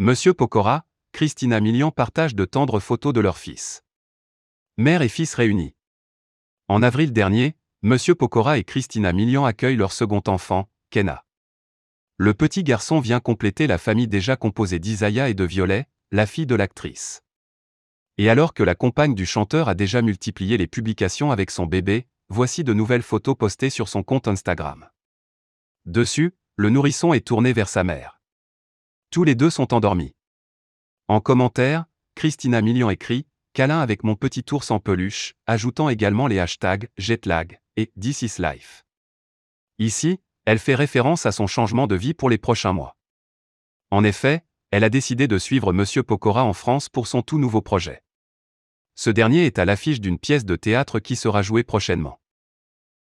Monsieur Pokora, Christina Milian partagent de tendres photos de leur fils. Mère et fils réunis. En avril dernier, Monsieur Pokora et Christina Milian accueillent leur second enfant, Kenna. Le petit garçon vient compléter la famille déjà composée d'Isaiah et de Violet, la fille de l'actrice. Et alors que la compagne du chanteur a déjà multiplié les publications avec son bébé, voici de nouvelles photos postées sur son compte Instagram. Dessus, le nourrisson est tourné vers sa mère. Tous les deux sont endormis. En commentaire, Christina Milian écrit Câlin avec mon petit ours en peluche, ajoutant également les hashtags jetlag et This is life. Ici, elle fait référence à son changement de vie pour les prochains mois. En effet, elle a décidé de suivre Monsieur Pokora en France pour son tout nouveau projet. Ce dernier est à l'affiche d'une pièce de théâtre qui sera jouée prochainement.